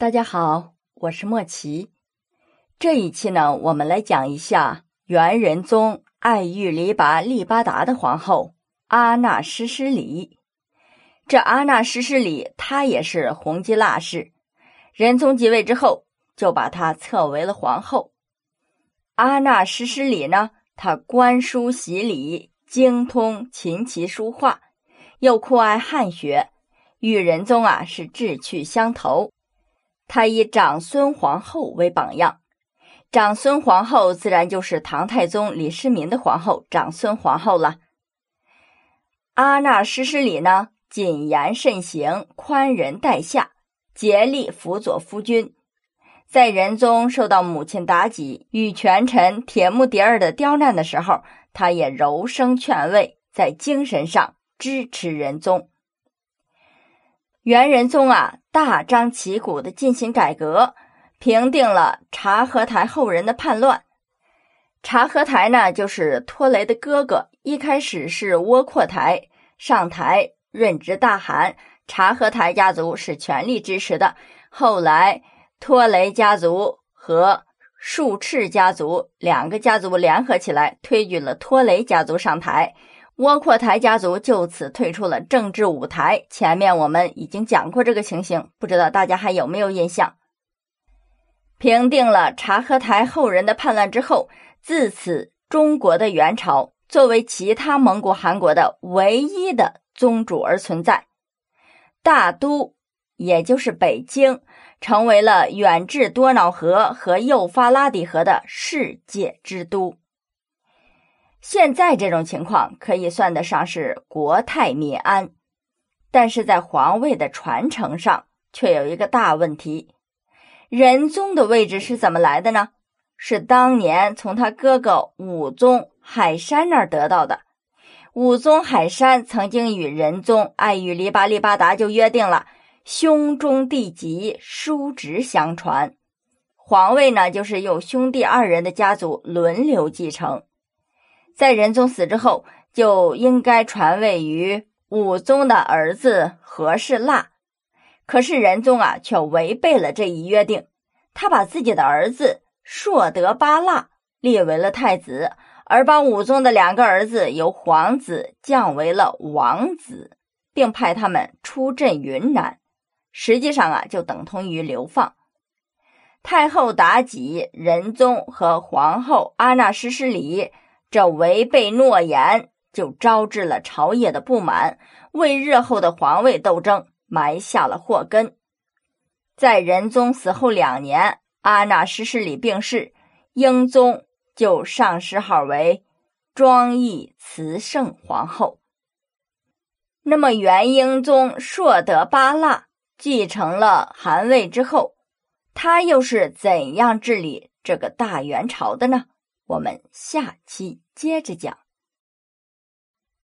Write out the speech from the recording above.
大家好，我是莫奇。这一期呢，我们来讲一下元仁宗爱育黎拔利巴达的皇后阿那诗诗里。这阿那诗诗里，她也是弘基腊氏。仁宗即位之后，就把她册为了皇后。阿那诗诗里呢，她观书习礼，精通琴棋书画，又酷爱汉学，与仁宗啊是志趣相投。他以长孙皇后为榜样，长孙皇后自然就是唐太宗李世民的皇后长孙皇后了。阿那施施里呢，谨言慎行，宽仁待下，竭力辅佐夫君。在仁宗受到母亲妲己与权臣铁木迭儿的刁难的时候，他也柔声劝慰，在精神上支持仁宗。元仁宗啊，大张旗鼓的进行改革，平定了察合台后人的叛乱。察合台呢，就是托雷的哥哥。一开始是窝阔台上台任职大汗，察合台家族是全力支持的。后来托雷家族和术赤家族两个家族联合起来，推举了托雷家族上台。窝阔台家族就此退出了政治舞台。前面我们已经讲过这个情形，不知道大家还有没有印象？平定了察合台后人的叛乱之后，自此中国的元朝作为其他蒙古汗国的唯一的宗主而存在，大都也就是北京，成为了远至多瑙河和幼发拉底河的世界之都。现在这种情况可以算得上是国泰民安，但是在皇位的传承上却有一个大问题：仁宗的位置是怎么来的呢？是当年从他哥哥武宗海山那儿得到的。武宗海山曾经与仁宗爱与黎巴利巴达就约定了，兄终弟及，叔侄相传，皇位呢就是由兄弟二人的家族轮流继承。在仁宗死之后，就应该传位于武宗的儿子和氏腊。可是仁宗啊，却违背了这一约定，他把自己的儿子硕德巴腊列为了太子，而把武宗的两个儿子由皇子降为了王子，并派他们出镇云南。实际上啊，就等同于流放。太后妲己、仁宗和皇后阿那诗诗里。这违背诺言，就招致了朝野的不满，为日后的皇位斗争埋下了祸根。在仁宗死后两年，阿那诗诗里病逝，英宗就上谥号为庄义慈圣皇后。那么，元英宗硕德八剌继承了汗位之后，他又是怎样治理这个大元朝的呢？我们下期接着讲。